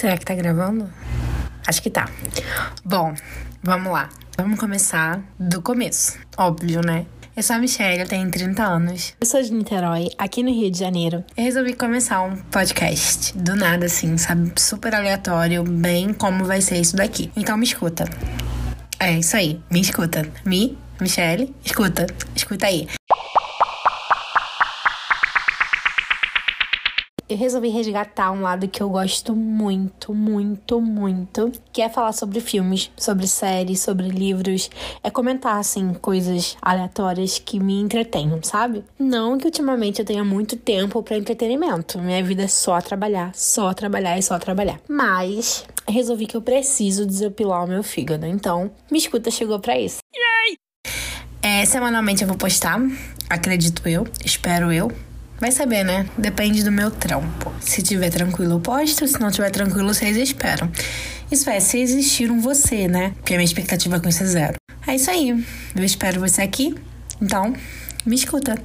Será que tá gravando? Acho que tá. Bom, vamos lá. Vamos começar do começo. Óbvio, né? Eu sou a Michelle, eu tenho 30 anos. Eu sou de Niterói, aqui no Rio de Janeiro. Eu resolvi começar um podcast. Do nada, assim, sabe? Super aleatório, bem como vai ser isso daqui. Então me escuta. É isso aí, me escuta. Me, Michelle, escuta. Escuta aí. Eu resolvi resgatar um lado que eu gosto muito, muito, muito, que é falar sobre filmes, sobre séries, sobre livros, é comentar assim coisas aleatórias que me entretenham, sabe? Não que ultimamente eu tenha muito tempo para entretenimento. Minha vida é só trabalhar, só trabalhar e só trabalhar. Mas resolvi que eu preciso desopilar o meu fígado. Então, me escuta chegou para isso. É, semanalmente eu vou postar, acredito eu, espero eu. Vai saber, né? Depende do meu trampo. Se tiver tranquilo, eu posto. Se não tiver tranquilo, vocês esperam. Isso é, se existir um você, né? Porque a minha expectativa com isso é zero. É isso aí. Eu espero você aqui. Então, me escuta.